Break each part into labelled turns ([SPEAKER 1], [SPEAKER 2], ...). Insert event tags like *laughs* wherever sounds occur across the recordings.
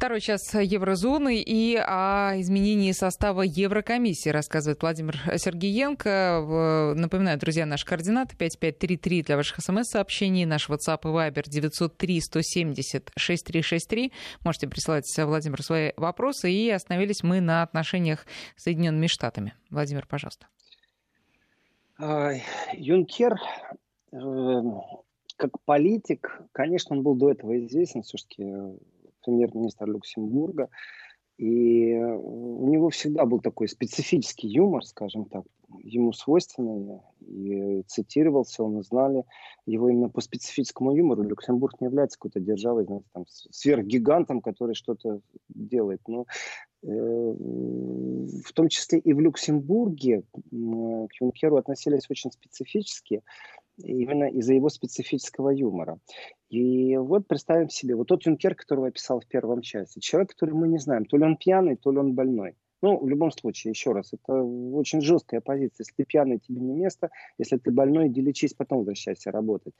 [SPEAKER 1] Второй час еврозоны и о изменении состава Еврокомиссии рассказывает Владимир Сергеенко. Напоминаю, друзья, наши координаты 5533 для ваших смс-сообщений, наш WhatsApp и Viber 903 170 6363. Можете присылать, Владимир, свои вопросы. И остановились мы на отношениях с Соединенными Штатами. Владимир, пожалуйста.
[SPEAKER 2] Юнкер э, как политик, конечно, он был до этого известен, все-таки э, премьер-министр Люксембурга, и э, у него всегда был такой специфический юмор, скажем так, ему свойственный, и цитировался, он знали его именно по специфическому юмору. Люксембург не является какой-то державой, знаете, там, сверхгигантом, который что-то делает. Но э, в том числе и в Люксембурге к Юнкеру относились очень специфически именно из-за его специфического юмора. И вот представим себе, вот тот Юнкер, которого я писал в первом части, человек, который мы не знаем, то ли он пьяный, то ли он больной. Ну, в любом случае, еще раз, это очень жесткая позиция. Если ты пьяный, тебе не место. Если ты больной, иди лечись, потом возвращайся работать.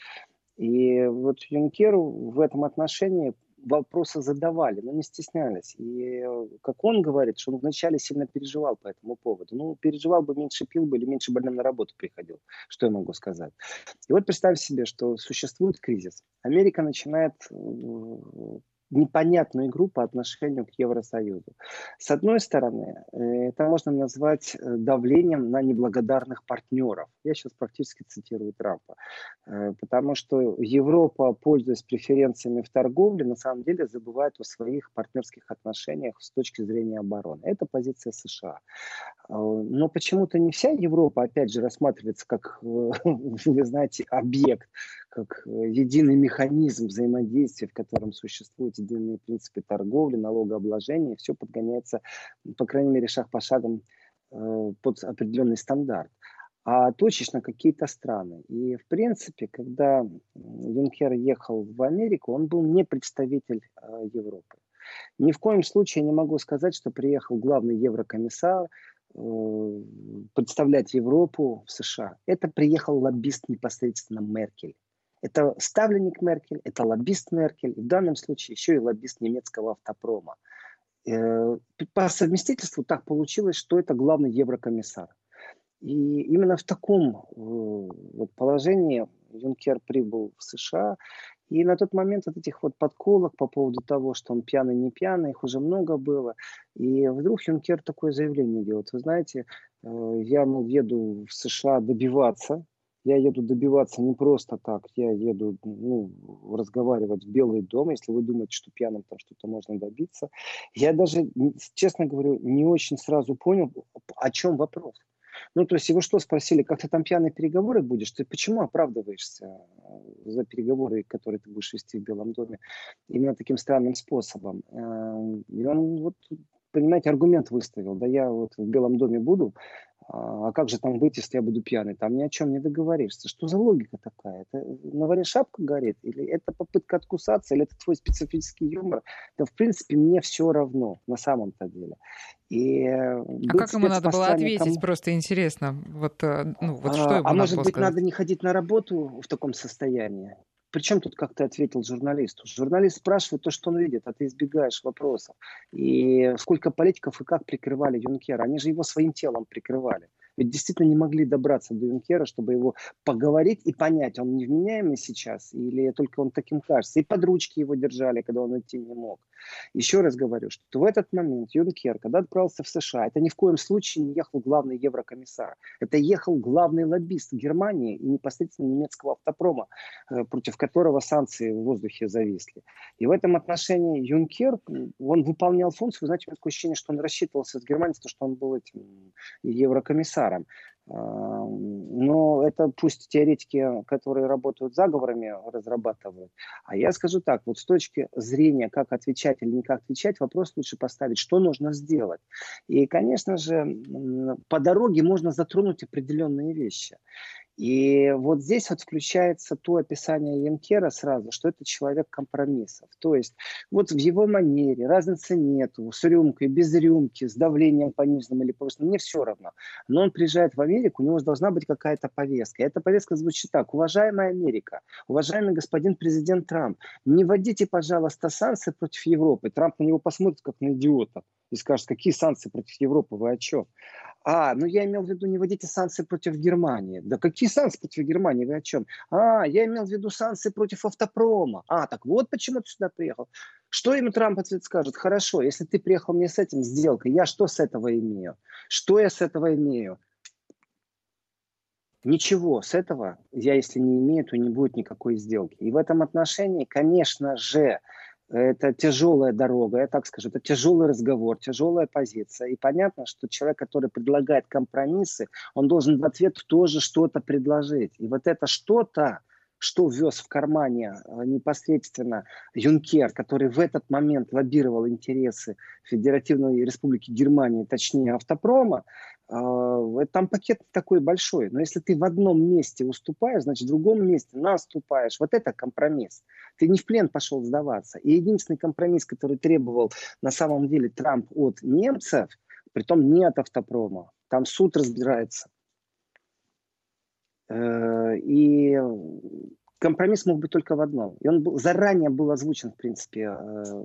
[SPEAKER 2] И вот Юнкеру в этом отношении вопросы задавали, но не стеснялись. И э, как он говорит, что он вначале сильно переживал по этому поводу. Ну, переживал бы, меньше пил бы или меньше больным на работу приходил. Что я могу сказать? И вот представь себе, что существует кризис. Америка начинает э, непонятную игру по отношению к Евросоюзу. С одной стороны, э, это можно назвать давлением на неблагодарных партнеров. Я сейчас практически цитирую Трампа. Э, потому что Европа, пользуясь преференциями в торговле, на самом деле забывает о своих партнерских отношениях с точки зрения обороны. Это позиция США. Но почему-то не вся Европа, опять же, рассматривается как, *laughs* вы знаете, объект, как единый механизм взаимодействия, в котором существуют единые принципы торговли, налогообложения, все подгоняется, по крайней мере, шаг по шагам э, под определенный стандарт а точечно какие-то страны. И, в принципе, когда Юнкер ехал в Америку, он был не представитель э, Европы. Ни в коем случае не могу сказать, что приехал главный еврокомиссар э, представлять Европу в США. Это приехал лоббист непосредственно Меркель. Это ставленник Меркель, это лоббист Меркель, в данном случае еще и лоббист немецкого автопрома. Э, по совместительству так получилось, что это главный еврокомиссар. И именно в таком э, вот положении Юнкер прибыл в США. И на тот момент от этих вот подколок по поводу того, что он пьяный, не пьяный, их уже много было. И вдруг Юнкер такое заявление делает. Вы знаете, э, я, мол, еду в США добиваться я еду добиваться не просто так, я еду ну, разговаривать в Белый дом, если вы думаете, что пьяным там что-то можно добиться. Я даже, честно говорю, не очень сразу понял, о чем вопрос. Ну, то есть его что спросили, как ты там пьяные переговоры будешь? Ты почему оправдываешься э, за переговоры, которые ты будешь вести в Белом доме именно таким странным способом? Э, и он вот понимаете, аргумент выставил. Да я вот в Белом доме буду, а, а как же там быть, если я буду пьяный? Там ни о чем не договоришься. Что за логика такая? Это на варе шапка горит? Или это попытка откусаться? Или это твой специфический юмор? Да, в принципе, мне все равно на самом-то деле.
[SPEAKER 1] И а как ему надо было ответить? Просто интересно. Вот, э, ну, вот что ему
[SPEAKER 2] а может быть, сказать? надо не ходить на работу в таком состоянии? Причем тут, как ты ответил журналисту? Журналист спрашивает то, что он видит, а ты избегаешь вопросов. И сколько политиков и как прикрывали Юнкера? Они же его своим телом прикрывали. Ведь действительно не могли добраться до Юнкера, чтобы его поговорить и понять, он невменяемый сейчас или только он таким кажется. И под ручки его держали, когда он идти не мог. Еще раз говорю, что в этот момент Юнкер, когда отправился в США, это ни в коем случае не ехал главный еврокомиссар. Это ехал главный лоббист Германии и непосредственно немецкого автопрома, э, против которого санкции в воздухе зависли. И в этом отношении Юнкер, он выполнял функцию, знаете, у меня такое ощущение, что он рассчитывался с Германией, что он был этим еврокомиссаром комиссаром. Но это пусть теоретики, которые работают заговорами, разрабатывают. А я скажу так, вот с точки зрения, как отвечать или не как отвечать, вопрос лучше поставить, что нужно сделать. И, конечно же, по дороге можно затронуть определенные вещи. И вот здесь вот включается то описание Янкера сразу, что это человек компромиссов. То есть вот в его манере разницы нету, с рюмкой, без рюмки, с давлением пониженным или повышенным, мне все равно. Но он приезжает в Америку, у него должна быть какая-то повестка. И эта повестка звучит так. Уважаемая Америка, уважаемый господин президент Трамп, не вводите, пожалуйста, санкции против Европы. Трамп на него посмотрит как на идиота и скажет, какие санкции против Европы, вы о чем? А, ну я имел в виду, не вводите санкции против Германии. Да какие санкции против Германии, вы о чем? А, я имел в виду санкции против автопрома. А, так вот почему ты сюда приехал. Что ему Трамп ответ скажет? Хорошо, если ты приехал мне с этим сделкой, я что с этого имею? Что я с этого имею? Ничего с этого я, если не имею, то не будет никакой сделки. И в этом отношении, конечно же, это тяжелая дорога, я так скажу, это тяжелый разговор, тяжелая позиция. И понятно, что человек, который предлагает компромиссы, он должен в ответ тоже что-то предложить. И вот это что-то, что вез в кармане э, непосредственно Юнкер, который в этот момент лоббировал интересы Федеративной Республики Германии, точнее автопрома, там пакет такой большой. Но если ты в одном месте уступаешь, значит в другом месте наступаешь. Вот это компромисс. Ты не в плен пошел сдаваться. И единственный компромисс, который требовал на самом деле Трамп от немцев, притом не от автопрома, там суд разбирается, Э, и компромисс мог быть только в одном. И он был, заранее был озвучен, в принципе, э,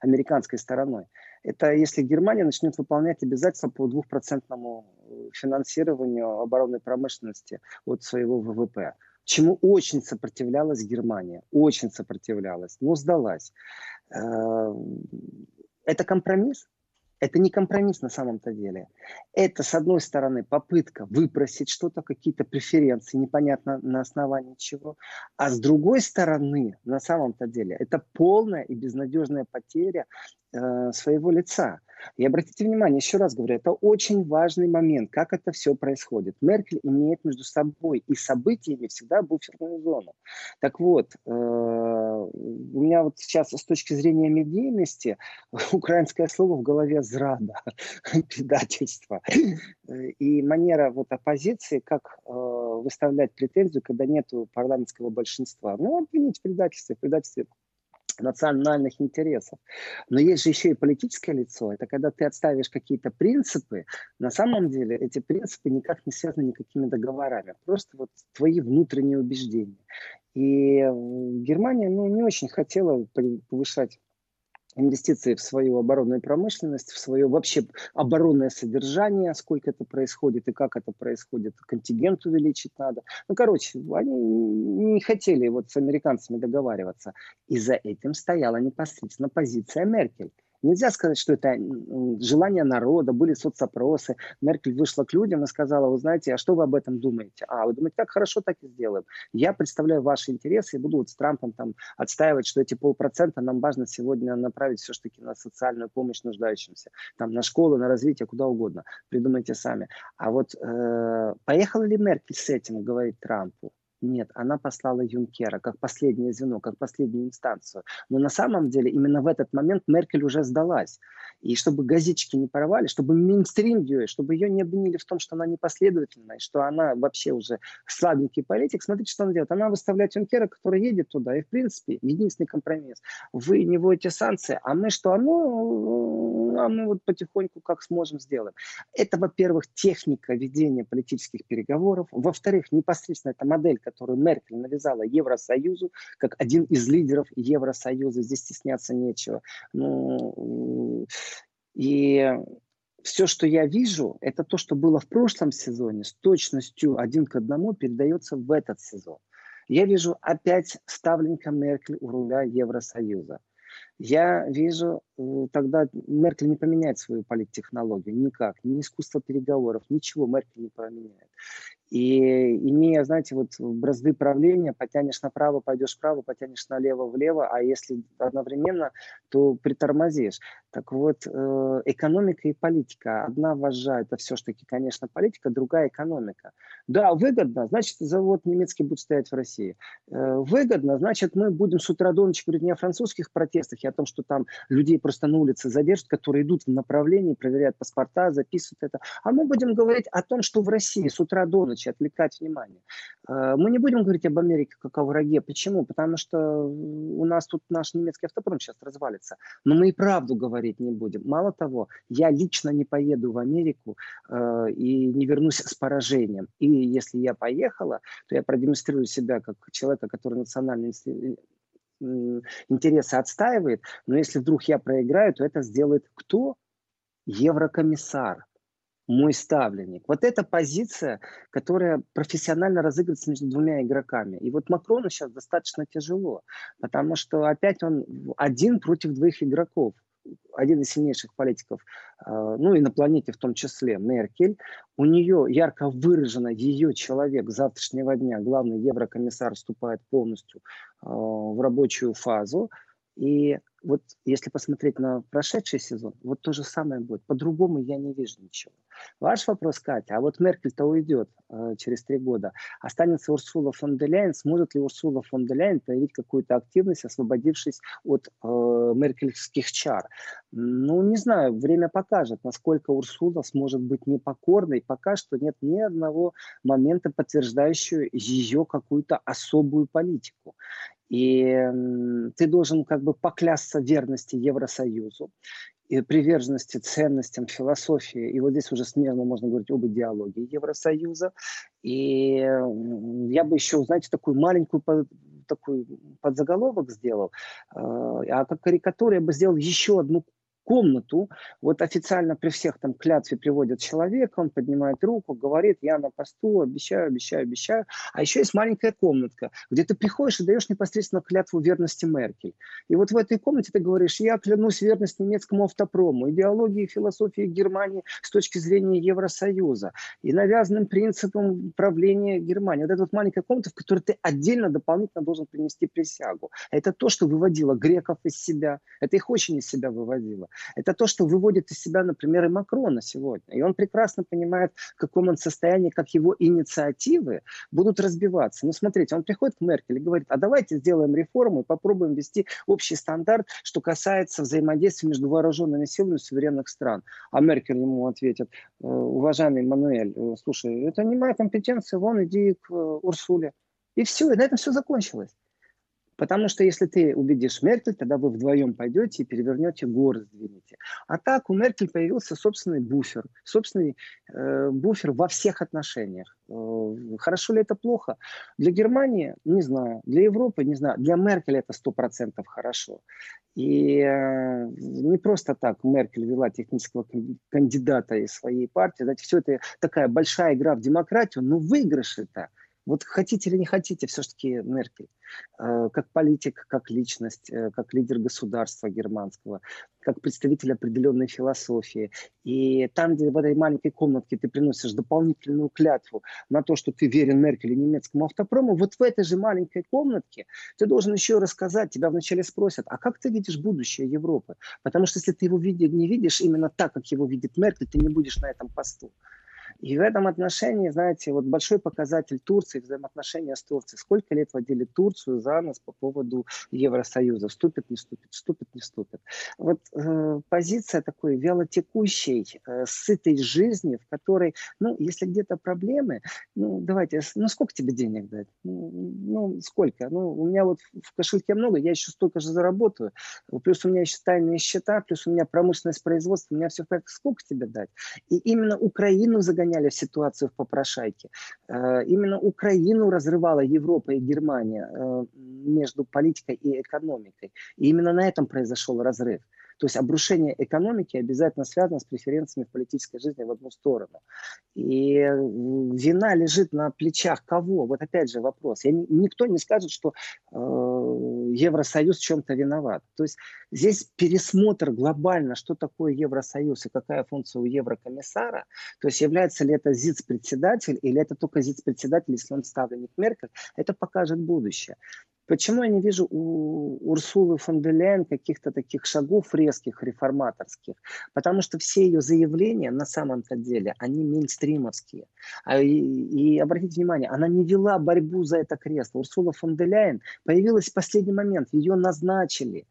[SPEAKER 2] американской стороной. Это если Германия начнет выполнять обязательства по двухпроцентному финансированию оборонной промышленности от своего ВВП. Чему очень сопротивлялась Германия. Очень сопротивлялась, но сдалась. Э, это компромисс? Это не компромисс на самом-то деле. Это, с одной стороны, попытка выпросить что-то, какие-то преференции, непонятно на основании чего. А с другой стороны, на самом-то деле, это полная и безнадежная потеря э, своего лица. И обратите внимание, еще раз говорю, это очень важный момент, как это все происходит. Меркель имеет между собой и событиями всегда буферную зону. Так вот, э, у меня вот сейчас с точки зрения медийности *laughs* украинское слово в голове зрада, *laughs* предательство. И манера вот оппозиции, как э, выставлять претензию, когда нет парламентского большинства. Ну, обвинить в предательстве, в предательстве национальных интересов. Но есть же еще и политическое лицо. Это когда ты отставишь какие-то принципы, на самом деле эти принципы никак не связаны никакими договорами. Просто вот твои внутренние убеждения. И Германия ну, не очень хотела повышать инвестиции в свою оборонную промышленность, в свое вообще оборонное содержание, сколько это происходит и как это происходит, контингент увеличить надо. Ну, короче, они не хотели вот с американцами договариваться. И за этим стояла непосредственно позиция Меркель. Нельзя сказать, что это желание народа, были соцопросы. Меркель вышла к людям и сказала, вы знаете, а что вы об этом думаете? А, вы думаете, как хорошо так и сделаем. Я представляю ваши интересы и буду вот с Трампом там отстаивать, что эти полпроцента нам важно сегодня направить все-таки на социальную помощь нуждающимся. Там на школы, на развитие, куда угодно. Придумайте сами. А вот э, поехала ли Меркель с этим, говорит Трампу? Нет, она послала Юнкера как последнее звено, как последнюю инстанцию. Но на самом деле именно в этот момент Меркель уже сдалась. И чтобы газетчики не порвали, чтобы мейнстрим ее, чтобы ее не обвинили в том, что она непоследовательная, что она вообще уже слабенький политик, смотрите, что она делает. Она выставляет Юнкера, который едет туда. И, в принципе, единственный компромисс. Вы не вводите санкции, а мы что? А ну, а мы вот потихоньку как сможем сделаем. Это, во-первых, техника ведения политических переговоров. Во-вторых, непосредственно эта модель, которую Меркель навязала Евросоюзу, как один из лидеров Евросоюза. Здесь стесняться нечего. Ну, и все, что я вижу, это то, что было в прошлом сезоне, с точностью один к одному передается в этот сезон. Я вижу опять ставленника Меркель у руля Евросоюза. Я вижу, э, тогда Меркель не поменяет свою политтехнологию никак, ни искусство переговоров, ничего Меркель не поменяет. И имея, знаете, вот бразды правления, потянешь направо, пойдешь вправо, потянешь налево, влево, а если одновременно, то притормозишь. Так вот, э, экономика и политика. Одна вожа, это все-таки, конечно, политика, другая экономика. Да, выгодно, значит, завод немецкий будет стоять в России. Э, выгодно, значит, мы будем с утра до ночи говорить не о французских протестах и о том, что там людей просто на улице задержат, которые идут в направлении, проверяют паспорта, записывают это. А мы будем говорить о том, что в России с утра до ночи мелочи, отвлекать внимание. Э, мы не будем говорить об Америке как о враге. Почему? Потому что у нас тут наш немецкий автопром сейчас развалится. Но мы и правду говорить не будем. Мало того, я лично не поеду в Америку э, и не вернусь с поражением. И если я поехала, то я продемонстрирую себя как человека, который национальный интересы отстаивает, но если вдруг я проиграю, то это сделает кто? Еврокомиссар мой ставленник. Вот эта позиция, которая профессионально разыгрывается между двумя игроками. И вот Макрону сейчас достаточно тяжело, потому что опять он один против двоих игроков один из сильнейших политиков, э, ну и на планете в том числе, Меркель, у нее ярко выражено ее человек завтрашнего дня, главный еврокомиссар вступает полностью э, в рабочую фазу, и вот если посмотреть на прошедший сезон, вот то же самое будет. По-другому я не вижу ничего. Ваш вопрос, Катя, а вот Меркель-то уйдет э, через три года. Останется Урсула фон де Ляйен. Сможет ли Урсула фон де Ляйен проявить какую-то активность, освободившись от э, меркельских чар? Ну, не знаю, время покажет, насколько Урсула сможет быть непокорной. Пока что нет ни одного момента, подтверждающего ее какую-то особую политику. И ты должен как бы поклясться верности Евросоюзу, и приверженности ценностям, философии. И вот здесь уже смело можно говорить об идеологии Евросоюза. И я бы еще, знаете, такую маленькую такой подзаголовок сделал, а, а как карикатуру я бы сделал еще одну комнату, вот официально при всех там клятве приводят человека, он поднимает руку, говорит, я на посту, обещаю, обещаю, обещаю. А еще есть маленькая комнатка, где ты приходишь и даешь непосредственно клятву верности Меркель. И вот в этой комнате ты говоришь, я клянусь верность немецкому автопрому, идеологии и философии Германии с точки зрения Евросоюза и навязанным принципам правления Германии. Вот эта вот маленькая комната, в которой ты отдельно дополнительно должен принести присягу. Это то, что выводило греков из себя. Это их очень из себя выводило. Это то, что выводит из себя, например, и Макрона сегодня. И он прекрасно понимает, в каком он состоянии, как его инициативы будут разбиваться. Ну, смотрите, он приходит к Меркель и говорит, а давайте сделаем реформу и попробуем ввести общий стандарт, что касается взаимодействия между вооруженными силами суверенных стран. А Меркель ему ответит, «Э, уважаемый Мануэль, э, слушай, это не моя компетенция, вон иди к э, Урсуле. И все, и на этом все закончилось. Потому что если ты убедишь Меркель, тогда вы вдвоем пойдете и перевернете горы, сдвинете. А так у Меркель появился собственный буфер, собственный э, буфер во всех отношениях. Э, хорошо ли это плохо? Для Германии не знаю, для Европы не знаю, для Меркель это сто процентов хорошо. И э, не просто так Меркель вела технического кандидата из своей партии. Знаете, все это такая большая игра в демократию, но выигрыш это – вот хотите или не хотите, все-таки Меркель, э, как политик, как личность, э, как лидер государства германского, как представитель определенной философии. И там, где в этой маленькой комнатке ты приносишь дополнительную клятву на то, что ты верен Меркель и немецкому автопрому, вот в этой же маленькой комнатке ты должен еще рассказать, тебя вначале спросят, а как ты видишь будущее Европы? Потому что если ты его не видишь именно так, как его видит Меркель, ты не будешь на этом посту. И в этом отношении, знаете, вот большой показатель Турции, взаимоотношения с Турцией. Сколько лет водили Турцию за нас по поводу Евросоюза? Вступит, не вступит, вступит, не вступит. Вот э, позиция такой вялотекущей, э, сытой жизни, в которой, ну, если где-то проблемы, ну, давайте, ну, сколько тебе денег дать? Ну, ну, сколько? Ну, у меня вот в кошельке много, я еще столько же заработаю. Плюс у меня еще тайные счета, плюс у меня промышленность производства, у меня все в порядке. Сколько тебе дать? И именно Украину загоняют в ситуацию в попрошайке. Э, именно Украину разрывала Европа и Германия э, между политикой и экономикой. И именно на этом произошел разрыв. То есть обрушение экономики обязательно связано с преференциями в политической жизни в одну сторону. И вина лежит на плечах кого? Вот опять же вопрос. Я, никто не скажет, что э, Евросоюз в чем-то виноват. То есть здесь пересмотр глобально, что такое Евросоюз и какая функция у Еврокомиссара. То есть является ли это ЗИЦ-председатель или это только ЗИЦ-председатель, если он ставленник Меркель, это покажет будущее. Почему я не вижу у Урсулы фон де Ляйен каких-то таких шагов резких, реформаторских? Потому что все ее заявления на самом-то деле, они мейнстримовские. А, и, и обратите внимание, она не вела борьбу за это кресло. Урсула фон де Ляйен появилась в последний момент, ее назначили.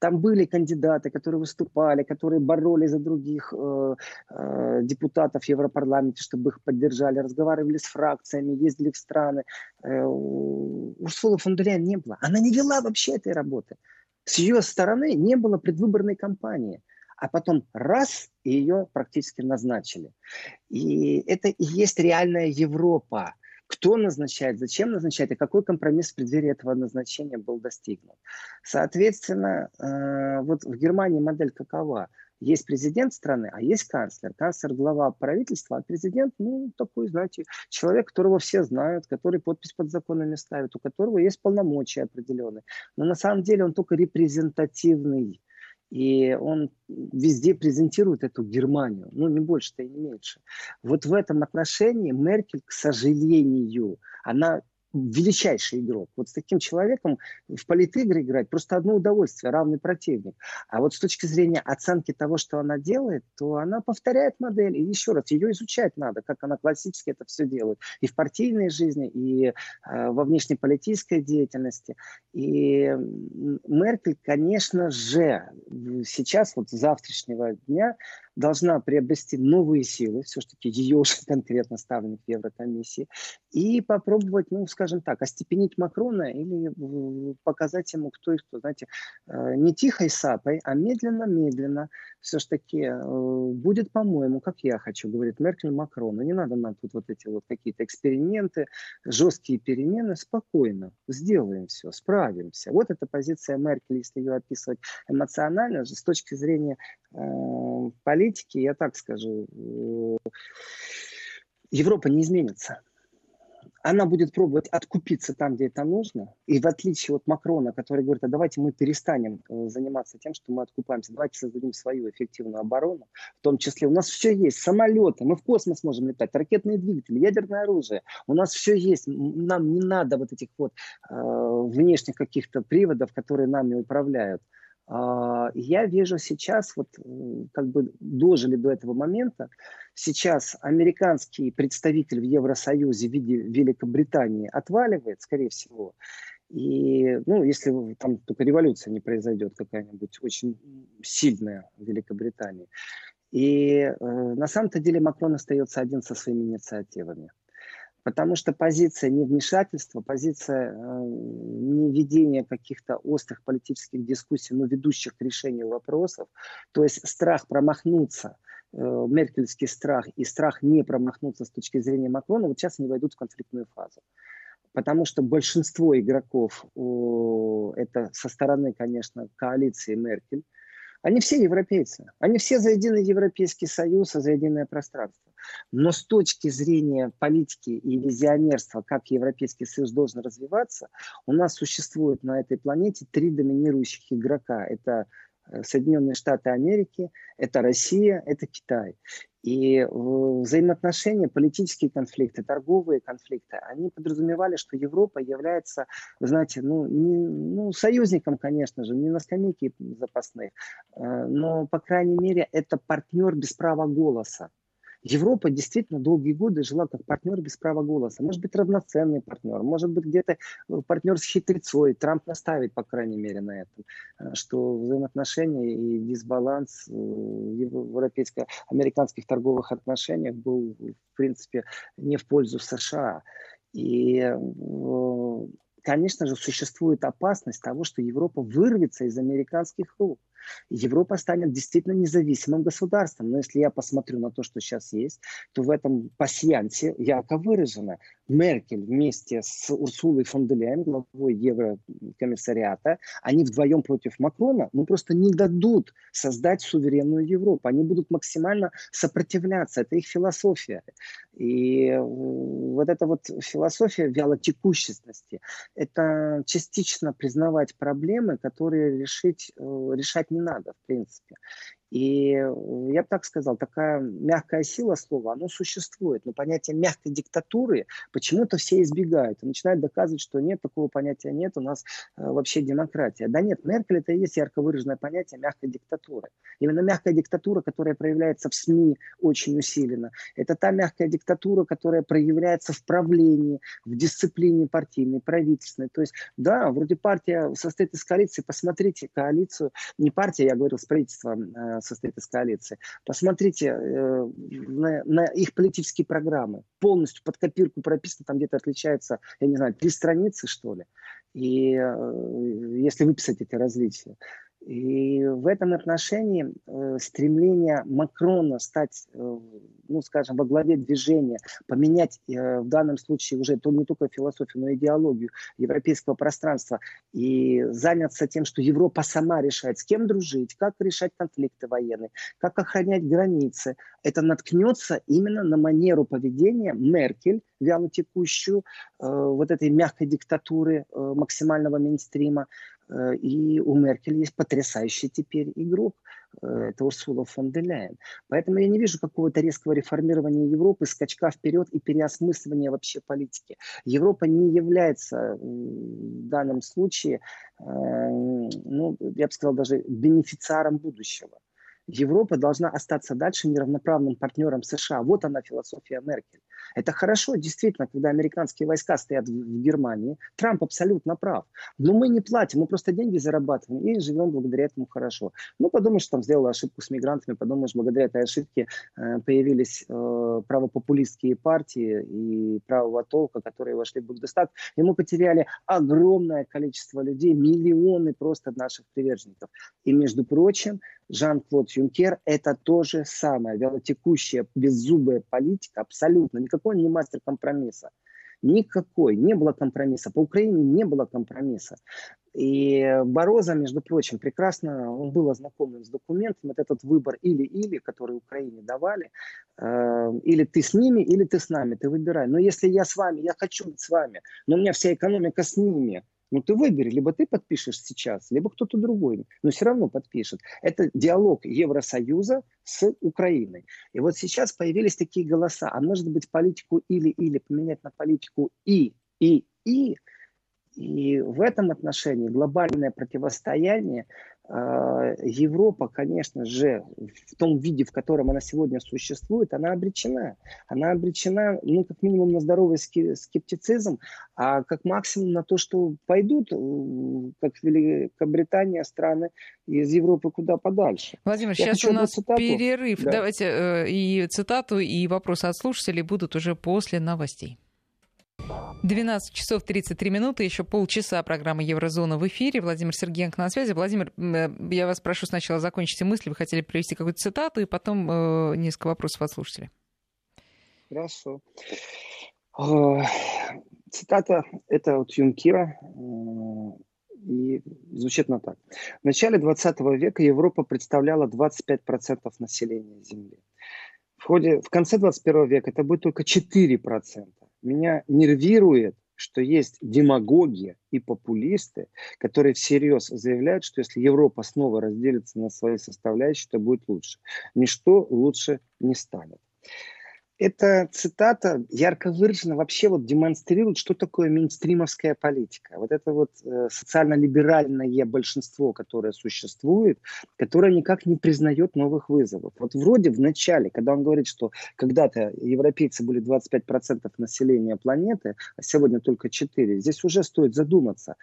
[SPEAKER 2] Там были кандидаты, которые выступали, которые боролись за других э, э, депутатов в Европарламенте, чтобы их поддержали, разговаривали с фракциями, ездили в страны. Э, Урсула фон дер не было. Она не вела вообще этой работы. С ее стороны не было предвыборной кампании а потом раз, и ее практически назначили. И это и есть реальная Европа. Кто назначает, зачем назначает и какой компромисс в преддверии этого назначения был достигнут. Соответственно, э, вот в Германии модель какова? Есть президент страны, а есть канцлер. Канцлер – глава правительства, а президент, ну, такой, знаете, человек, которого все знают, который подпись под законами ставит, у которого есть полномочия определенные. Но на самом деле он только репрезентативный и он везде презентирует эту Германию, ну не больше-то и не меньше. Вот в этом отношении Меркель, к сожалению, она величайший игрок. Вот с таким человеком в политигры играть просто одно удовольствие, равный противник. А вот с точки зрения оценки того, что она делает, то она повторяет модель. И еще раз, ее изучать надо, как она классически это все делает. И в партийной жизни, и э, во внешнеполитической деятельности. И Меркель, конечно же, сейчас, вот с завтрашнего дня, должна приобрести новые силы, все-таки ее уже *laughs* конкретно ставленник Еврокомиссии, и попробовать, ну, скажем так, остепенить Макрона или показать ему, кто и кто, знаете, э, не тихой сапой, а медленно-медленно все-таки э, будет, по-моему, как я хочу, говорит Меркель Макрону. Не надо нам тут вот эти вот какие-то эксперименты, жесткие перемены, спокойно сделаем все, справимся. Вот эта позиция Меркель, если ее описывать эмоционально, с точки зрения э, политики, я так скажу, э, Европа не изменится. Она будет пробовать откупиться там, где это нужно. И в отличие от Макрона, который говорит, а давайте мы перестанем э, заниматься тем, что мы откупаемся, давайте создадим свою эффективную оборону, в том числе у нас все есть, самолеты, мы в космос можем летать, ракетные двигатели, ядерное оружие, у нас все есть, нам не надо вот этих вот э, внешних каких-то приводов, которые нами управляют. А, я вижу сейчас, вот как бы дожили до этого момента, сейчас американский представитель в Евросоюзе в виде Великобритании отваливает, скорее всего, и, ну, если там только революция не произойдет какая-нибудь очень сильная в Великобритании. И э, на самом-то деле Макрон остается один со своими инициативами. Потому что позиция невмешательства, позиция э, не ведения каких-то острых политических дискуссий, но ведущих к решению вопросов, то есть страх промахнуться, э, меркельский страх и страх не промахнуться с точки зрения Макрона, вот сейчас они войдут в конфликтную фазу. Потому что большинство игроков, это со стороны, конечно, коалиции Меркель, они все европейцы. Они все за единый Европейский Союз, за единое пространство. Но с точки зрения политики и визионерства, как Европейский Союз должен развиваться, у нас существует на этой планете три доминирующих игрока. Это э, Соединенные Штаты Америки, это Россия, это Китай. И взаимоотношения, политические конфликты, торговые конфликты, они подразумевали, что Европа является, знаете, ну, не, ну, союзником, конечно же, не на скамейке запасных, э, но, по крайней мере, это партнер без права голоса. Европа действительно долгие годы жила как партнер без права голоса. Может быть, равноценный партнер, может быть, где-то э, партнер с хитрецой. Трамп наставит, по крайней мере, на этом, э, что взаимоотношения и дисбаланс э, в европейско-американских торговых отношениях был, в принципе, не в пользу США. И конечно же, существует опасность того, что Европа вырвется из американских рук. Европа станет действительно независимым государством. Но если я посмотрю на то, что сейчас есть, то в этом пассиансе ярко выражено. Меркель вместе с Урсулой фон де главой Еврокомиссариата, они вдвоем против Макрона, ну просто не дадут создать суверенную Европу. Они будут максимально сопротивляться. Это их философия. И э, вот эта вот философия вялотекущести, это частично признавать проблемы, которые решить, э, решать не надо, в принципе. И я бы так сказал, такая мягкая сила слова, оно существует. Но понятие мягкой диктатуры почему-то все избегают. И начинают доказывать, что нет, такого понятия нет, у нас э, вообще демократия. Да нет, Меркель это и есть ярко выраженное понятие мягкой диктатуры. Именно мягкая диктатура, которая проявляется в СМИ очень усиленно. Это та мягкая диктатура, которая проявляется в правлении, в дисциплине партийной, правительственной. То есть, да, вроде партия состоит из коалиции, посмотрите коалицию, не партия, я говорил, с правительством э, состоит из коалиции. Посмотрите э, на, на их политические программы. Полностью под копирку прописано, там где-то отличается, я не знаю, три страницы, что ли. И э, если выписать эти различия. И в этом отношении э, стремление Макрона стать, э, ну, скажем, во главе движения, поменять э, в данном случае уже то не только философию, но и идеологию европейского пространства и заняться тем, что Европа сама решает, с кем дружить, как решать конфликты военные, как охранять границы, это наткнется именно на манеру поведения Меркель, вяло текущую, вот этой мягкой диктатуры максимального мейнстрима, Э, и у Меркель есть потрясающий теперь игрок. Э, это Урсула фон де Ляйен. Поэтому я не вижу какого-то резкого реформирования Европы, скачка вперед и переосмысливания вообще политики. Европа не является в данном случае, э, ну, я бы сказал, даже бенефициаром будущего. Европа должна остаться дальше неравноправным партнером США. Вот она философия Меркель. Это хорошо, действительно, когда американские войска стоят в Германии. Трамп абсолютно прав. Но мы не платим, мы просто деньги зарабатываем и живем благодаря этому хорошо. Ну, подумаешь, там сделала ошибку с мигрантами, подумаешь, благодаря этой ошибке э, появились э, правопопулистские партии и правого толка, которые вошли в Бундестаг, и мы потеряли огромное количество людей, миллионы просто наших приверженников. И, между прочим, Жан-Клод Юнкер – это то же самое, вялотекущая, беззубая политика, абсолютно. Никакой не мастер компромисса. Никакой, не было компромисса. По Украине не было компромисса. И Бороза, между прочим, прекрасно, он был ознакомлен с документами, вот этот выбор или-или, который Украине давали, э, или ты с ними, или ты с нами, ты выбирай. Но если я с вами, я хочу быть с вами, но у меня вся экономика с ними, ну, ты выбери, либо ты подпишешь сейчас, либо кто-то другой, но все равно подпишет. Это диалог Евросоюза с Украиной. И вот сейчас появились такие голоса. А может быть политику или-или поменять на политику и, и, и. И в этом отношении глобальное противостояние Европа, конечно же, в том виде, в котором она сегодня существует, она обречена. Она обречена, ну, как минимум, на здоровый скептицизм, а как максимум на то, что пойдут, э, как Великобритания, страны из Европы куда подальше.
[SPEAKER 1] Владимир, Я сейчас у нас перерыв. Да. Давайте э, и цитату, и вопросы от слушателей будут уже после новостей. 12 часов 33 минуты, еще полчаса программы Еврозона в эфире. Владимир Сергеенко на связи. Владимир, э, я вас прошу сначала закончить мысли. Вы хотели привести какую-то цитату, и потом э, несколько вопросов от слушателей.
[SPEAKER 2] Хорошо. Э, цитата это от Юнкира, и звучит она так. В начале 20 века Европа представляла 25% населения Земли. В, ходе, в конце 21 века это будет только 4% меня нервирует, что есть демагоги и популисты, которые всерьез заявляют, что если Европа снова разделится на свои составляющие, то будет лучше. Ничто лучше не станет эта цитата ярко выражена вообще вот демонстрирует, что такое мейнстримовская политика. Вот это вот э, социально-либеральное большинство, которое существует, которое никак не признает новых вызовов. Вот вроде в начале, когда он говорит, что когда-то европейцы были 25% населения планеты, а сегодня только 4%, здесь уже стоит задуматься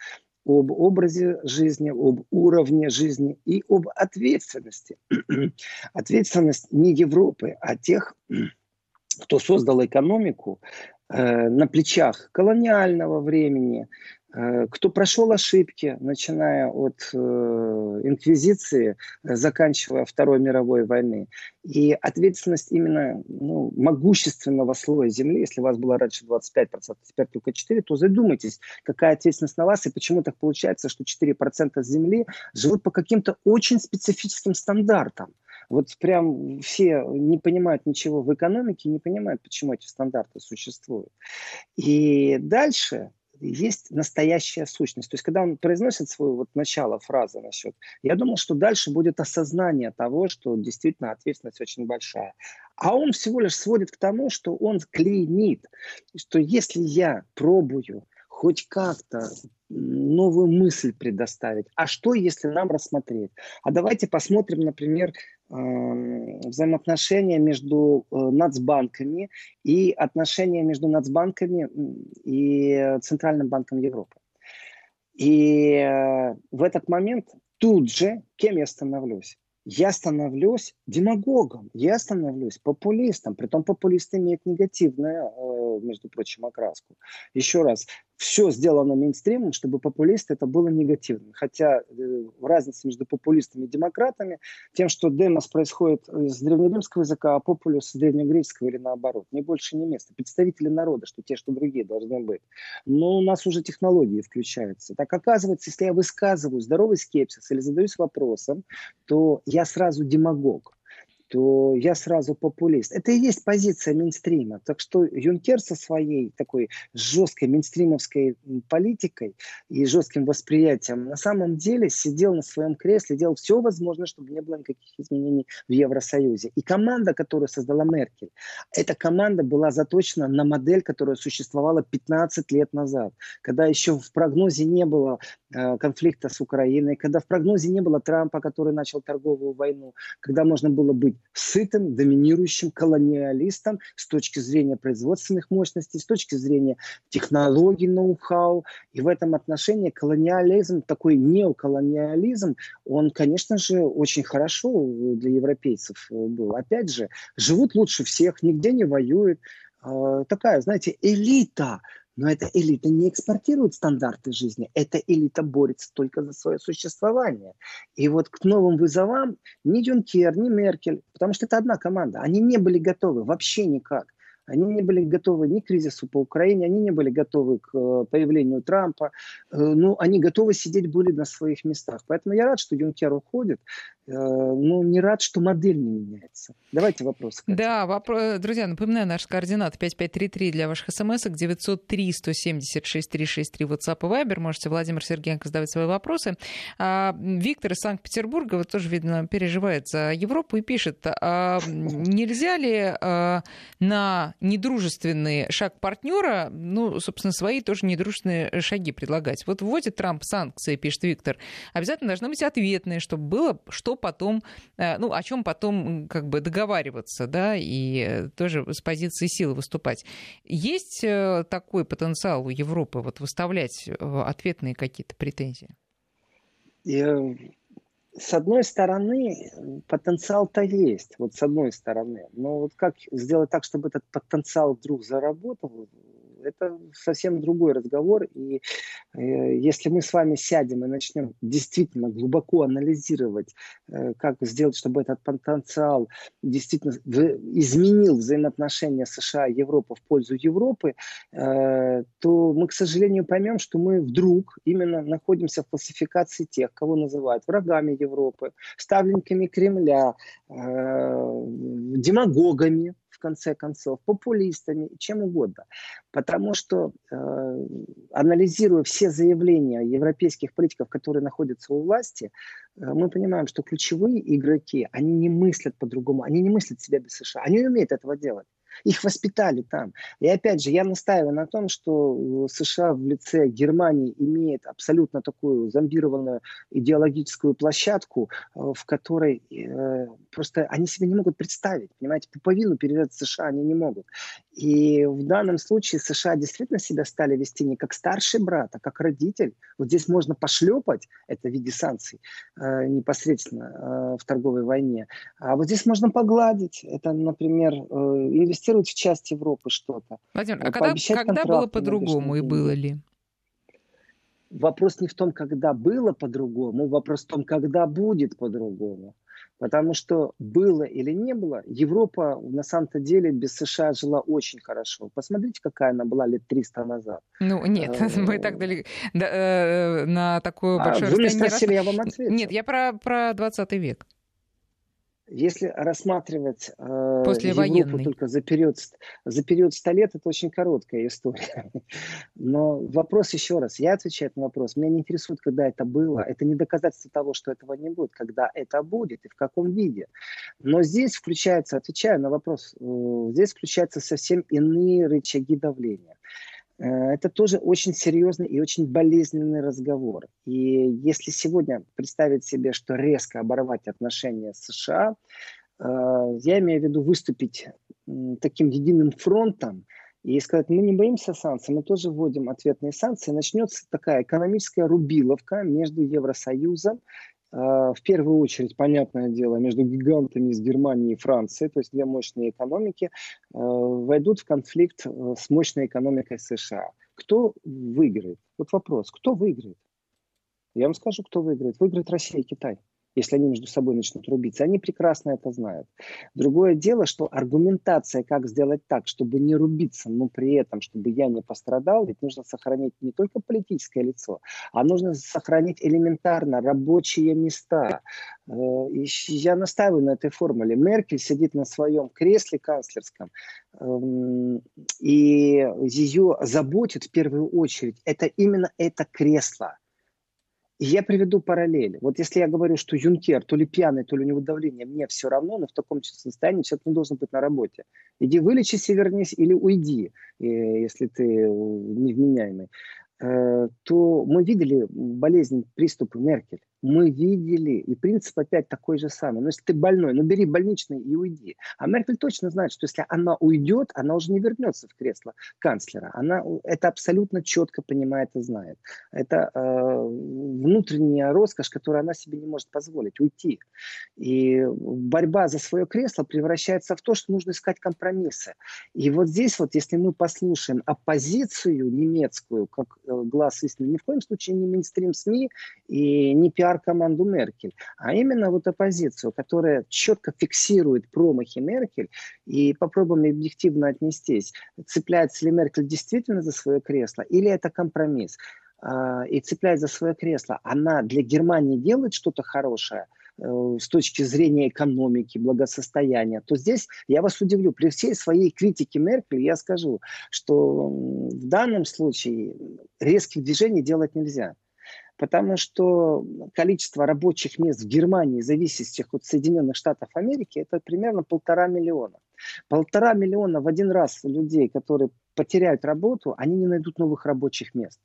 [SPEAKER 2] об образе жизни, об уровне жизни и об ответственности. *clears throat* Ответственность не Европы, а тех кто создал экономику э, на плечах колониального времени, э, кто прошел ошибки, начиная от э, инквизиции, заканчивая Второй мировой войны. И ответственность именно ну, могущественного слоя земли, если у вас было раньше 25%, теперь только 4%, то задумайтесь, какая ответственность на вас и почему так получается, что 4% земли живут по каким-то очень специфическим стандартам. Вот прям все не понимают ничего в экономике, не понимают, почему эти стандарты существуют. И дальше есть настоящая сущность. То есть, когда он произносит свое вот начало фразы насчет, я думал, что дальше будет осознание того, что действительно ответственность очень большая. А он всего лишь сводит к тому, что он клеймит, что если я пробую хоть как-то новую мысль предоставить. А что, если нам рассмотреть? А давайте посмотрим, например, взаимоотношения между э, нацбанками и отношения между нацбанками и Центральным банком Европы. И э, в этот момент тут же кем я становлюсь? я становлюсь демагогом, я становлюсь популистом. Притом популист имеет негативную, э, между прочим, окраску. Еще раз, все сделано мейнстримом, чтобы популист это было негативным. Хотя э, разница между популистами и демократами тем, что демос происходит из древнеримского языка, а популюс из древнегреческого или наоборот. Ни больше, ни места. Представители народа, что те, что другие должны быть. Но у нас уже технологии включаются. Так оказывается, если я высказываю здоровый скепсис или задаюсь вопросом, то я сразу демагог то я сразу популист. Это и есть позиция мейнстрима. Так что Юнкер со своей такой жесткой мейнстримовской политикой и жестким восприятием на самом деле сидел на своем кресле, делал все возможное, чтобы не было никаких изменений в Евросоюзе. И команда, которую создала Меркель, эта команда была заточена на модель, которая существовала 15 лет назад, когда еще в прогнозе не было конфликта с Украиной, когда в прогнозе не было Трампа, который начал торговую войну, когда можно было быть сытым, доминирующим колониалистом с точки зрения производственных мощностей, с точки зрения технологий, ноу-хау. И в этом отношении колониализм, такой неоколониализм, он, конечно же, очень хорошо для европейцев был. Опять же, живут лучше всех, нигде не воюют. А, такая, знаете, элита, но эта элита не экспортирует стандарты жизни, эта элита борется только за свое существование. И вот к новым вызовам ни Юнкер, ни Меркель, потому что это одна команда, они не были готовы вообще никак. Они не были готовы ни к кризису по Украине, они не были готовы к э, появлению Трампа. Э, ну, они готовы сидеть были на своих местах. Поэтому я рад, что Юнкер уходит. Э, но не рад, что модель не меняется. Давайте вопрос.
[SPEAKER 1] Да, вопрос, друзья, напоминаю, наш координат 5533 для ваших смс 903 176 363 WhatsApp и Viber. Можете Владимир Сергеенко задавать свои вопросы. А, Виктор из Санкт-Петербурга вот тоже, видно, переживает за Европу и пишет, а нельзя ли а, на недружественный шаг партнера, ну, собственно, свои тоже недружественные шаги предлагать? Вот вводит Трамп санкции, пишет Виктор, обязательно должны быть ответные, чтобы было что потом, э, ну, о чем потом как бы договариваться, да, и тоже с позиции силы выступать. Есть э, такой потенциал у Европы вот выставлять э, ответные какие-то претензии?
[SPEAKER 2] И, с одной стороны, потенциал-то есть, вот с одной стороны. Но вот как сделать так, чтобы этот потенциал вдруг заработал, это совсем другой разговор. И э, если мы с вами сядем и начнем действительно глубоко анализировать, э, как сделать, чтобы этот потенциал действительно изменил взаимоотношения США и Европы в пользу Европы, э, то мы, к сожалению, поймем, что мы вдруг именно находимся в классификации тех, кого называют врагами Европы, ставленниками Кремля, демагогами, в конце концов, популистами, чем угодно. Потому что, э, анализируя все заявления европейских политиков, которые находятся у власти, э, мы понимаем, что ключевые игроки, они не мыслят по-другому, они не мыслят себя без США, они умеют этого делать. Их воспитали там. И опять же, я настаиваю на том, что э, США в лице Германии имеет абсолютно такую зомбированную идеологическую площадку, э, в которой э, просто они себе не могут представить. Понимаете, пуповину передать США они не могут. И в данном случае США действительно себя стали вести не как старший брат, а как родитель. Вот здесь можно пошлепать, это в виде санкций э, непосредственно э, в торговой войне. А вот здесь можно погладить. Это, например, э, инвестировать в часть Европы что-то.
[SPEAKER 1] Владимир, а когда, когда было по-другому и было ли?
[SPEAKER 2] Вопрос не в том, когда было по-другому, вопрос в том, когда будет по-другому. Потому что было или не было, Европа на самом-то деле без США жила очень хорошо. Посмотрите, какая она была лет 300 назад.
[SPEAKER 1] Ну, нет, *laughs* э, мы так далеко э, на
[SPEAKER 2] большое а, Вы меня спросили, я вам ответил.
[SPEAKER 1] Нет, я про, про 20 век.
[SPEAKER 2] Если рассматривать э, Европу только за период, за период 100 лет, это очень короткая история. Но вопрос еще раз, я отвечаю на вопрос, меня не интересует, когда это было. Это не доказательство того, что этого не будет, когда это будет и в каком виде. Но здесь включается, отвечаю на вопрос, э, здесь включаются совсем иные рычаги давления. Э, это тоже очень серьезный и очень болезненный разговор. И если сегодня представить себе, что резко оборвать отношения с США, э, я имею в виду выступить таким единым фронтом и сказать, мы не боимся санкций, мы тоже вводим ответные санкции, начнется такая экономическая рубиловка между Евросоюзом в первую очередь, понятное дело, между гигантами из Германии и Франции, то есть две мощные экономики, а, войдут в конфликт э, с мощной экономикой США. Кто выиграет? Вот вопрос, кто выиграет? Я вам скажу, кто выиграет. Выиграет Россия и Китай если они между собой начнут рубиться. Они прекрасно это знают. Другое дело, что аргументация, как сделать так, чтобы не рубиться, но при этом, чтобы я не пострадал, ведь нужно сохранить не только политическое лицо, а нужно сохранить элементарно рабочие места. Э, я настаиваю на этой формуле. Меркель сидит на своем кресле канцлерском, эм, и ее заботит в первую очередь это именно это кресло – я приведу параллель. Вот если я говорю, что Юнкер то ли пьяный, то ли у него давление, мне все равно, но в таком состоянии человек не должен быть на работе. Иди вылечись и вернись, или уйди, э, если ты невменяемый. Э, то мы видели болезнь, приступы Меркель мы видели, и принцип опять такой же самый. Но если ты больной, ну бери больничный и уйди. А Меркель точно знает, что если она уйдет, она уже не вернется в кресло канцлера. Она это абсолютно четко понимает и знает. Это э, внутренняя роскошь, которую она себе не может позволить, уйти. И борьба за свое кресло превращается в то, что нужно искать компромиссы. И вот здесь вот, если мы послушаем оппозицию немецкую, как э, глаз истины, ни в коем случае не мейнстрим СМИ и не пиар пиар-команду Меркель, а именно вот оппозицию, которая четко фиксирует промахи Меркель. И попробуем объективно отнестись, цепляется ли Меркель действительно за свое кресло или это компромисс? А, и цепляясь за свое кресло, она для Германии делает что-то хорошее э, с точки зрения экономики, благосостояния, то здесь я вас удивлю. При всей своей критике Меркель я скажу, что в данном случае резких движений делать нельзя потому что количество рабочих мест в Германии, зависящих от Соединенных Штатов Америки, это примерно полтора миллиона. Полтора миллиона в один раз людей, которые потеряют работу, они не найдут новых рабочих мест.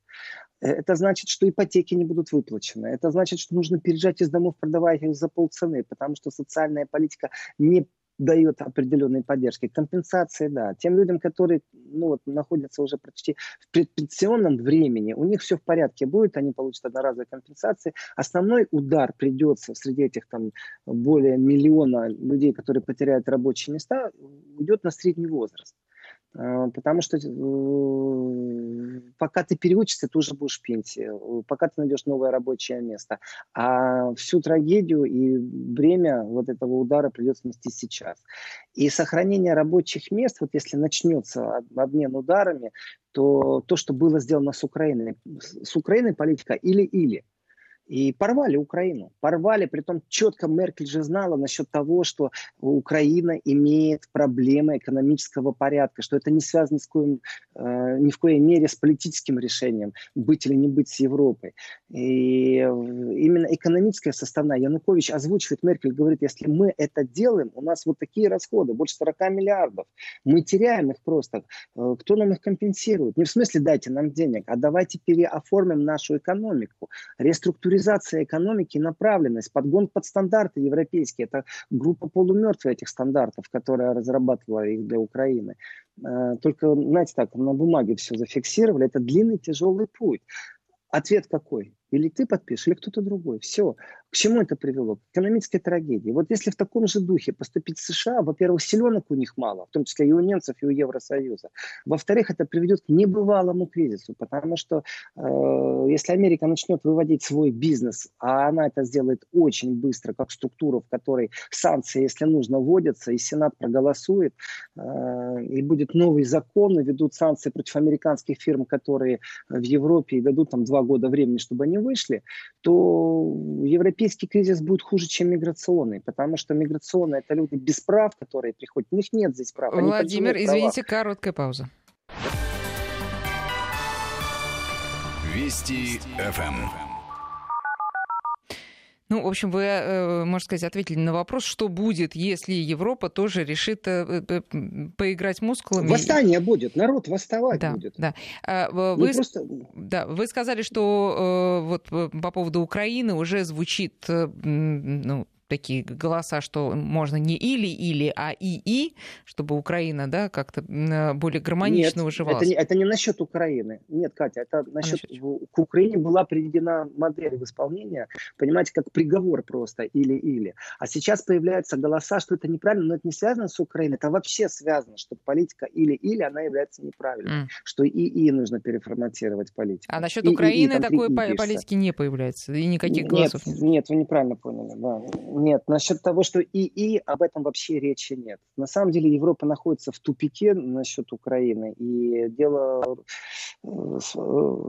[SPEAKER 2] Э, это значит, что ипотеки не будут выплачены. Это значит, что нужно переезжать из домов, продавая их за полцены, потому что социальная политика не дает определенной поддержки. Компенсации, да. Тем людям, которые ну, вот, находятся уже почти в предпенсионном времени, у них все в порядке будет, они получат одноразовые компенсации. Основной удар придется среди этих там более миллиона людей, которые потеряют рабочие места, идет на средний возраст. А, потому что э, пока ты переучишься, ты уже будешь в пенсии, пока ты найдешь новое рабочее место. А всю трагедию и бремя вот этого удара придется нести сейчас. И сохранение рабочих мест, вот если начнется обмен ударами, то то, что было сделано с Украиной, с Украиной политика или-или. И порвали Украину. Порвали, при том четко Меркель же знала насчет того, что Украина имеет проблемы экономического порядка, что это не связано с коим, э, ни в коей мере с политическим решением, быть или не быть с Европой. И именно экономическая составная. Янукович озвучивает, Меркель говорит, если мы это делаем, у нас вот такие расходы, больше 40 миллиардов. Мы теряем их просто. Э, кто нам их компенсирует? Не в смысле дайте нам денег, а давайте переоформим нашу экономику, реструктурируем реструктуризация экономики направленность, подгон под стандарты европейские. Это группа полумертвых этих стандартов, которая разрабатывала их для Украины. Э, только, знаете так, на бумаге все зафиксировали. Это длинный тяжелый путь. Ответ какой? Или ты подпишешь, или кто-то другой. Все. К чему это привело? К экономической трагедии. Вот если в таком же духе поступить США, во-первых, силенок у них мало, в том числе и у немцев, и у Евросоюза. Во-вторых, это приведет к небывалому кризису, потому что э, если Америка начнет выводить свой бизнес, а она это сделает очень быстро, как структуру, в которой санкции, если нужно, вводятся, и Сенат проголосует, э, и будет новый закон, и ведут санкции против американских фирм, которые в Европе и дадут там два года времени, чтобы они вышли, то европейские европейский кризис будет хуже, чем миграционный, потому что миграционный это люди без прав, которые приходят. У них нет здесь прав.
[SPEAKER 1] Владимир, извините, короткая пауза.
[SPEAKER 3] Вести ФМ.
[SPEAKER 1] Ну, в общем, вы, э, можно сказать, ответили на вопрос, что будет, если Европа тоже решит э, э, поиграть мускулами.
[SPEAKER 2] Восстание будет, народ восставать
[SPEAKER 1] да,
[SPEAKER 2] будет.
[SPEAKER 1] Да. А, вы, просто... да, вы сказали, что вот по поводу Украины уже звучит ну, такие голоса, что можно не или-или, а и-и, чтобы Украина, да, как-то более гармонично
[SPEAKER 2] Нет,
[SPEAKER 1] выживалась.
[SPEAKER 2] Это не, это не насчет Украины. Нет, Катя, это насчет... А насчет к Украине была приведена модель в исполнение, понимаете, как приговор просто или-или. А сейчас появляются голоса, что это неправильно, но это не связано с Украиной, это вообще связано, что политика или-или, она является неправильной, mm. что и-и нужно переформатировать политику.
[SPEAKER 1] А насчет Украины и, и, такой политики не появляется, и никаких голосов
[SPEAKER 2] нет? Нет, вы неправильно поняли, да нет, насчет того, что ИИ, об этом вообще речи нет. На самом деле Европа находится в тупике насчет Украины. И дело э,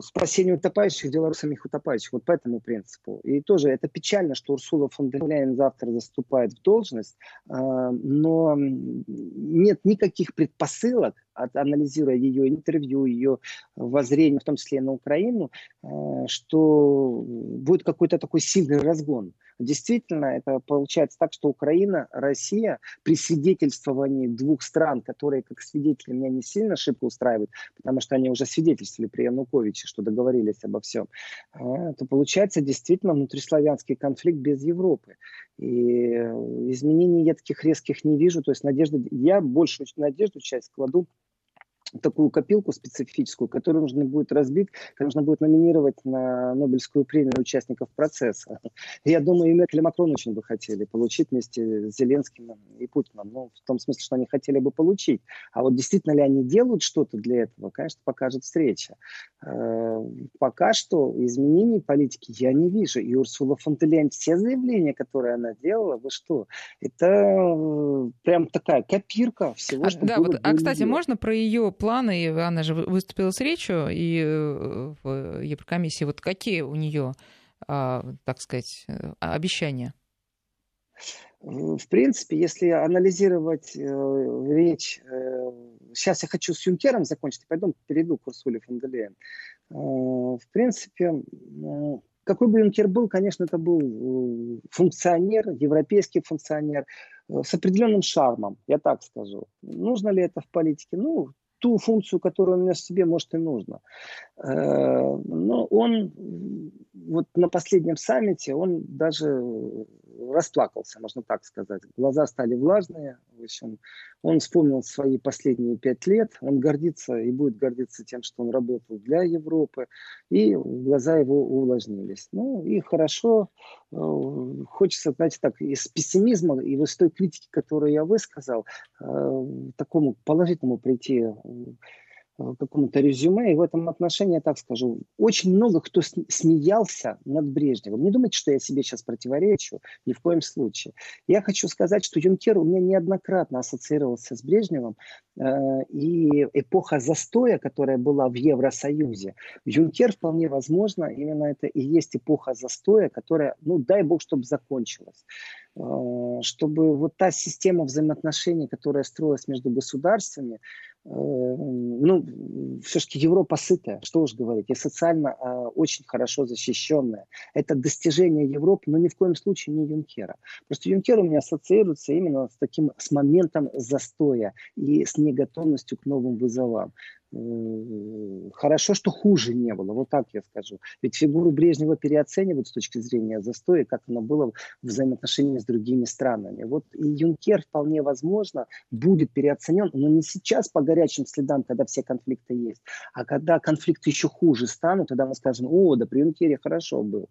[SPEAKER 2] спасения утопающих, дело самих утопающих. Вот по этому принципу. И тоже это печально, что Урсула фон дер Ляйен завтра заступает в должность, а, но нет никаких предпосылок, анализируя ее интервью, ее воззрение, в том числе и на Украину, э, что будет какой-то такой сильный разгон. Действительно, это получается так, что Украина, Россия при свидетельствовании двух стран, которые как свидетели меня не сильно шибко устраивают, потому что они уже свидетельствовали при Януковиче, что договорились обо всем, э, то получается действительно внутриславянский конфликт без Европы. И изменений я таких резких не вижу. То есть надежда, я большую надежду часть кладу такую копилку специфическую, которую нужно будет разбить, нужно будет номинировать на Нобелевскую премию участников процесса. Я думаю, и Меркель и Макрон очень бы хотели получить вместе с Зеленским и Путиным. Ну, в том смысле, что они хотели бы получить. А вот действительно ли они делают что-то для этого, конечно, покажет встреча. Э, пока что изменений политики я не вижу. И Урсула фон все заявления, которые она делала, вы что, это э, прям такая копирка всего,
[SPEAKER 1] а,
[SPEAKER 2] что
[SPEAKER 1] да,
[SPEAKER 2] было
[SPEAKER 1] вот, А, кстати, можно про ее планы, она же выступила с речью и э, в Еврокомиссии, вот какие у нее, а, так сказать, э, обещания?
[SPEAKER 2] В принципе, если анализировать э, речь, сейчас я хочу с Юнкером закончить, пойдем перейду к Урсуле фон э, В принципе, какой бы Юнкер был, конечно, это был функционер, европейский функционер, с определенным шармом, я так скажу. Нужно ли это в политике? Ну, ту функцию, которую у меня в себе, может, и нужно. Э, но он вот на последнем саммите, он даже расплакался, можно так сказать. Глаза стали влажные. В общем, он вспомнил свои последние пять лет. Он гордится и будет гордиться тем, что он работал для Европы. И глаза его увлажнились. Ну и хорошо. Э, хочется, знаете, так, из пессимизма и из той критики, которую я высказал, э, такому положительному прийти Э, какому-то резюме, и в этом отношении, я так скажу, очень много кто смеялся над Брежневым. Не думайте, что я себе сейчас противоречу, ни в коем случае. Я хочу сказать, что Юнкер у меня неоднократно ассоциировался с Брежневым, э, и эпоха застоя, которая была в Евросоюзе, Юнкер вполне возможно, именно это и есть эпоха застоя, которая, ну дай бог, чтобы закончилась э, чтобы вот та система взаимоотношений, которая строилась между государствами, Э, ну, все-таки Европа сытая, что уж говорить, и социально э, очень хорошо защищенная. Это достижение Европы, но ни в коем случае не Юнкера. Просто Юнкер у меня ассоциируется именно с таким, с моментом застоя и с неготовностью к новым вызовам. Хорошо, что хуже не было, вот так я скажу. Ведь фигуру Брежнева переоценивают с точки зрения застоя, как оно было в взаимоотношении с другими странами. Вот и Юнкер вполне возможно будет переоценен, но не сейчас по горячим следам, когда все конфликты есть, а когда конфликты еще хуже станут, тогда мы скажем, о, да при Юнкере хорошо было.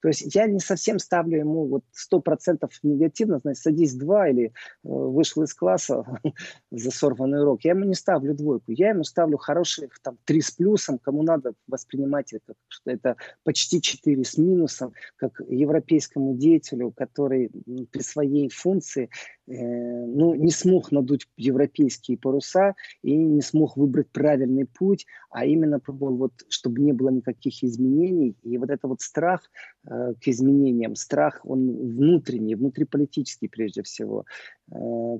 [SPEAKER 2] То есть я не совсем ставлю ему вот сто процентов негативно, значит, садись два или э, вышел из класса *laughs* за сорванный урок. Я ему не ставлю двойку, я ему ставлю хороших там 3 с плюсом, кому надо воспринимать это, что это почти 4 с минусом, как европейскому деятелю, который при своей функции э, ну, не смог надуть европейские паруса и не смог выбрать правильный путь, а именно пробовал, вот, чтобы не было никаких изменений. И вот это вот страх э, к изменениям, страх, он внутренний, внутриполитический прежде всего,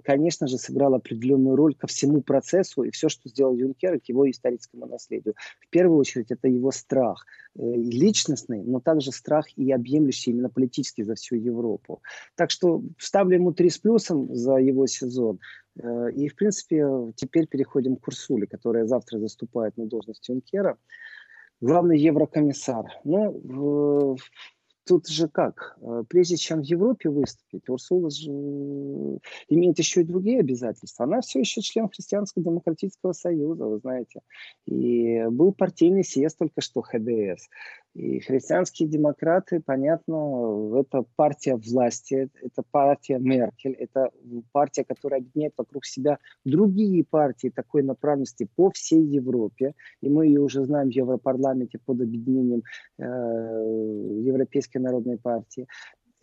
[SPEAKER 2] конечно же, сыграл определенную роль ко всему процессу и все, что сделал Юнкер, к его историческому наследию. В первую очередь, это его страх э, личностный, но также страх и объемлющий именно политически за всю Европу. Так что ставлю ему три с плюсом за его сезон. Э, и, в принципе, теперь переходим к Урсуле, которая завтра заступает на должность Юнкера. Главный еврокомиссар. Ну, тут же как? Э, прежде чем в Европе выступить, Урсула же имеет еще и другие обязательства. Она все еще член Христианского демократического союза, вы знаете. И был партийный съезд только что ХДС. И христианские демократы, понятно, это партия власти, это партия Меркель, это партия, которая объединяет вокруг себя другие партии такой направленности по всей Европе. И мы ее уже знаем в Европарламенте под объединением э, Европейской народной партии.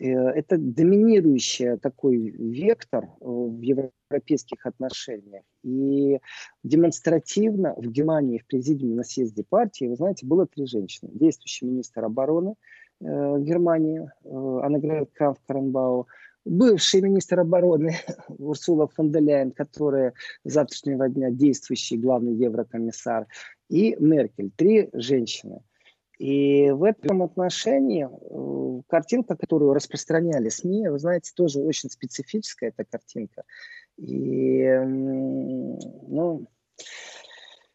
[SPEAKER 2] Э, это доминирующий такой вектор э, в европейских отношениях. И демонстративно в Германии в президиуме на съезде партии, вы знаете, было три женщины. Действующий министр обороны э, Германии Аннегрет Камф-Каренбау, бывший министр обороны *laughs* Урсула фон де Ляйен, которая с завтрашнего дня действующий главный еврокомиссар, и Меркель. Три женщины – и в этом отношении э, картинка, которую распространяли СМИ, вы знаете, тоже очень специфическая эта картинка. И, ну,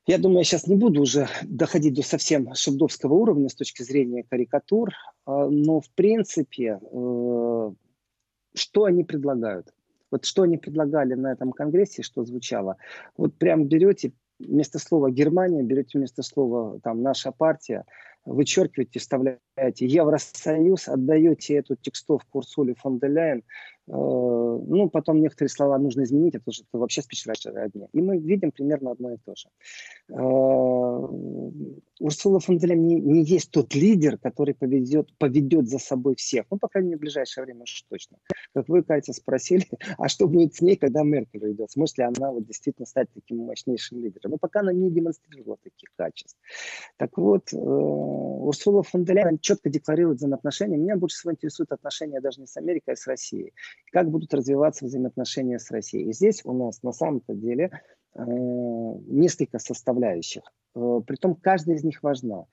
[SPEAKER 2] я думаю, я сейчас не буду уже доходить до совсем шабдовского уровня с точки зрения карикатур, а, но в принципе, э, что они предлагают? Вот что они предлагали на этом конгрессе, что звучало. Вот прям берете вместо слова Германия, берете вместо слова там наша партия, вычеркиваете, вставляете. Евросоюз, отдаете эту текстовку Урсуле фон де Ляйен, ну, потом некоторые слова нужно изменить, это уже это вообще спичрайтеры одни. И мы видим примерно одно и то же. Э, Урсула фон де не, не есть тот лидер, который поведет, поведет за собой всех. Ну, по крайней мере, в ближайшее время уж точно. Как вы, Катя, спросили, *laughs* а что будет с ней, когда Меркель уйдет? Сможет ли она вот действительно стать таким мощнейшим лидером? Но пока она не демонстрировала таких качеств. Так вот, э, Урсула фон де четко декларирует взаимоотношения. Меня больше всего интересуют отношения даже не с Америкой, а с Россией как будут развиваться взаимоотношения с Россией. И здесь у нас на самом-то деле э, несколько составляющих. Э, притом каждая из них важна.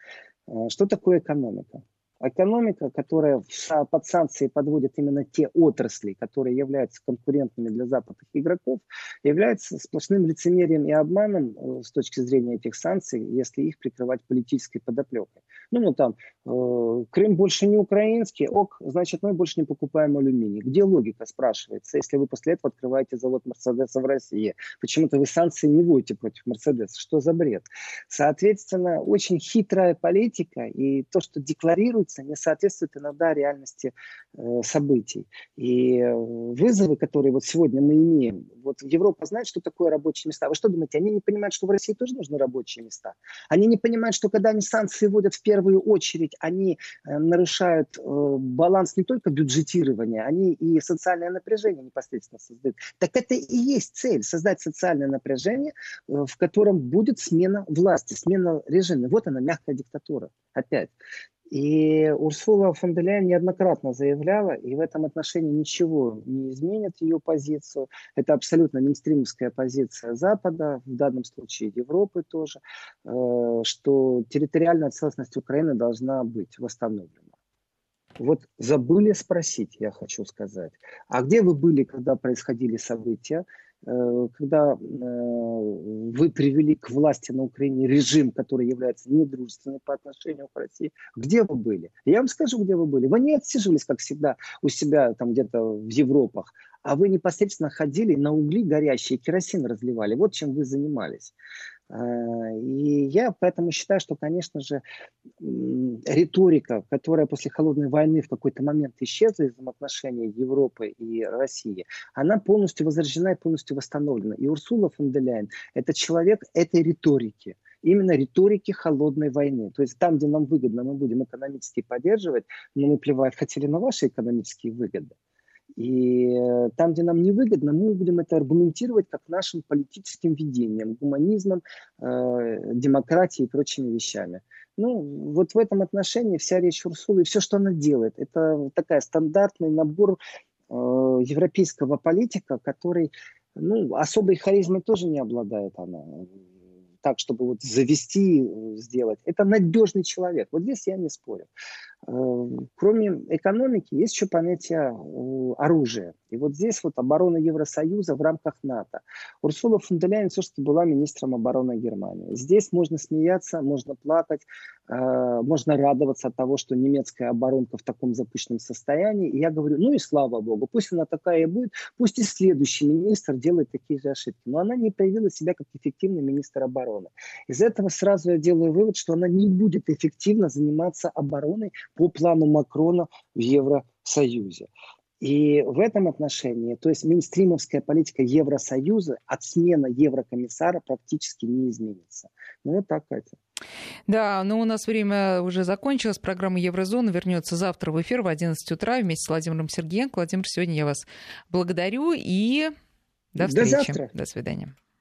[SPEAKER 2] Э, что такое экономика? Экономика, которая под санкции подводит именно те отрасли, которые являются конкурентными для западных игроков, является сплошным лицемерием и обманом э, с точки зрения этих санкций, если их прикрывать политической подоплекой. Ну, ну там, э, Крым больше не украинский, ок, значит, мы больше не покупаем алюминий. Где логика, спрашивается, если вы после этого открываете завод Мерседеса в России? Почему-то вы санкции не вводите против Мерседеса. Что за бред? Соответственно, очень хитрая политика, и то, что декларируется, не соответствует иногда реальности э, событий. И э, вызовы, которые вот сегодня мы имеем, вот Европа знает, что такое рабочие места. Вы что думаете, они не понимают, что в России тоже нужны рабочие места? Они не понимают, что когда они санкции вводят в первую очередь, они э, нарушают э, баланс не только бюджетирования, они и социальное напряжение непосредственно создают. Так это и есть цель, создать социальное напряжение, э, в котором будет смена власти, смена режима. Вот она, мягкая диктатура. Опять. И Урсула фон де Ляйен неоднократно заявляла, и в этом отношении ничего не изменит ее позицию. Это абсолютно мейнстримовская позиция Запада, в данном случае Европы тоже, э, что территориальная целостность Украины должна быть восстановлена. Вот забыли спросить, я хочу сказать. А где вы были, когда происходили события? Э, когда э, вы привели к власти на Украине режим, который является недружественным по отношению к России, где вы были? Я вам скажу, где вы были. Вы не отсиживались, как всегда, у себя там где-то в Европах, а вы непосредственно ходили на угли горящие, керосин разливали. Вот чем вы занимались. Э, и я поэтому считаю, что, конечно же, риторика, которая после холодной войны в какой-то момент исчезла из взаимоотношений Европы и России, она полностью возрождена и полностью восстановлена. И Урсула фон де Ляйен – это человек этой риторики – именно риторики холодной войны. То есть там, где нам выгодно, мы будем экономически поддерживать, но мы плевать хотели на ваши экономические выгоды. И э, там, где нам невыгодно, мы будем это аргументировать как нашим политическим видением, гуманизмом, э, демократией и прочими вещами. Ну, вот в этом отношении вся речь Урсулы и все, что она делает, это такая стандартный набор э, европейского политика, который, ну, особой харизмой тоже не обладает она так, чтобы вот завести, сделать. Это надежный человек. Вот здесь я не спорю. Эм, кроме экономики, есть еще понятие э, оружия. И вот здесь вот оборона Евросоюза в рамках НАТО. Урсула фон де Ляйен все-таки была министром обороны Германии. Здесь можно смеяться, можно плакать, э, можно радоваться от того, что немецкая оборонка в таком запущенном состоянии. И я говорю, ну и слава богу, пусть она такая и будет, пусть и следующий министр делает такие же ошибки. Но она не проявила себя как эффективный министр обороны. Из этого сразу я делаю вывод, что она не будет эффективно заниматься обороной по плану Макрона в Евросоюзе. И в этом отношении, то есть мейнстримовская политика Евросоюза от смены еврокомиссара практически не изменится. Ну вот так, Катя.
[SPEAKER 1] Да, но у нас время уже закончилось. Программа Еврозона вернется завтра в эфир в 11 утра вместе с Владимиром Сергеенко. Владимир, сегодня я вас благодарю и до встречи.
[SPEAKER 2] До завтра.
[SPEAKER 1] До свидания.